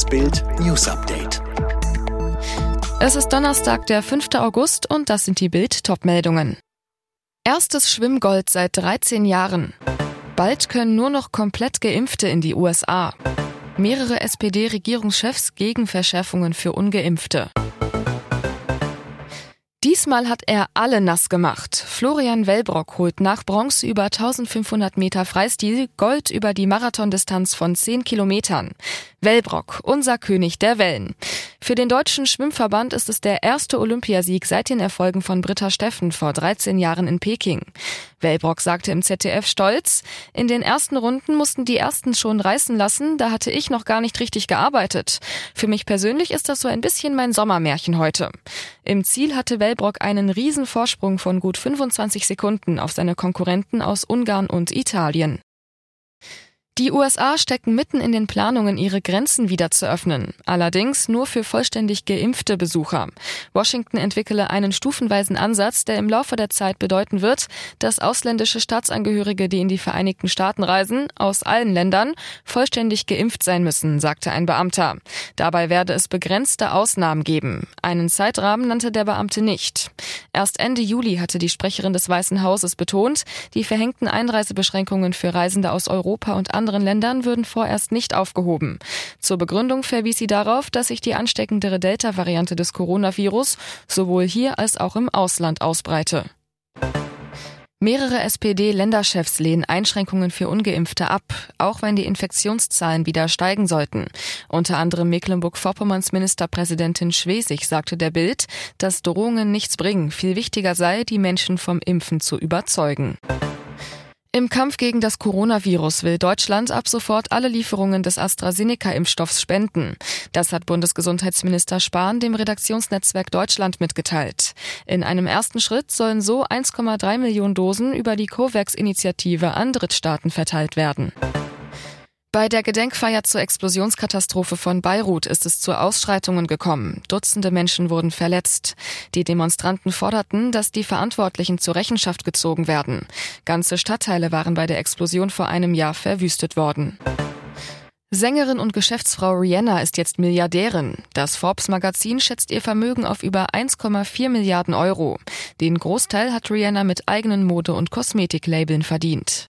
Das Bild News Update. Es ist Donnerstag, der 5. August und das sind die Bild Topmeldungen. Erstes Schwimmgold seit 13 Jahren. Bald können nur noch komplett geimpfte in die USA. Mehrere SPD-Regierungschefs gegen Verschärfungen für ungeimpfte. Diesmal hat er alle nass gemacht. Florian Wellbrock holt nach Bronze über 1500 Meter Freistil Gold über die Marathondistanz von 10 Kilometern. Wellbrock, unser König der Wellen. Für den deutschen Schwimmverband ist es der erste Olympiasieg seit den Erfolgen von Britta Steffen vor 13 Jahren in Peking. Wellbrock sagte im ZDF stolz, in den ersten Runden mussten die ersten schon reißen lassen, da hatte ich noch gar nicht richtig gearbeitet. Für mich persönlich ist das so ein bisschen mein Sommermärchen heute. Im Ziel hatte Wellbrock einen riesen Vorsprung von gut 25 Sekunden auf seine Konkurrenten aus Ungarn und Italien. Die USA stecken mitten in den Planungen, ihre Grenzen wieder zu öffnen. Allerdings nur für vollständig geimpfte Besucher. Washington entwickele einen stufenweisen Ansatz, der im Laufe der Zeit bedeuten wird, dass ausländische Staatsangehörige, die in die Vereinigten Staaten reisen, aus allen Ländern, vollständig geimpft sein müssen, sagte ein Beamter. Dabei werde es begrenzte Ausnahmen geben. Einen Zeitrahmen nannte der Beamte nicht. Erst Ende Juli hatte die Sprecherin des Weißen Hauses betont, die verhängten Einreisebeschränkungen für Reisende aus Europa und anderen Ländern würden vorerst nicht aufgehoben. Zur Begründung verwies sie darauf, dass sich die ansteckendere Delta-Variante des Coronavirus sowohl hier als auch im Ausland ausbreite. Mehrere SPD-Länderchefs lehnen Einschränkungen für ungeimpfte ab, auch wenn die Infektionszahlen wieder steigen sollten. Unter anderem Mecklenburg-Vorpommerns Ministerpräsidentin Schwesig sagte der Bild, dass Drohungen nichts bringen, viel wichtiger sei, die Menschen vom Impfen zu überzeugen. Im Kampf gegen das Coronavirus will Deutschland ab sofort alle Lieferungen des AstraZeneca-Impfstoffs spenden. Das hat Bundesgesundheitsminister Spahn dem Redaktionsnetzwerk Deutschland mitgeteilt. In einem ersten Schritt sollen so 1,3 Millionen Dosen über die COVAX-Initiative an Drittstaaten verteilt werden. Bei der Gedenkfeier zur Explosionskatastrophe von Beirut ist es zu Ausschreitungen gekommen. Dutzende Menschen wurden verletzt. Die Demonstranten forderten, dass die Verantwortlichen zur Rechenschaft gezogen werden. Ganze Stadtteile waren bei der Explosion vor einem Jahr verwüstet worden. Sängerin und Geschäftsfrau Rihanna ist jetzt Milliardärin. Das Forbes Magazin schätzt ihr Vermögen auf über 1,4 Milliarden Euro. Den Großteil hat Rihanna mit eigenen Mode- und Kosmetiklabeln verdient.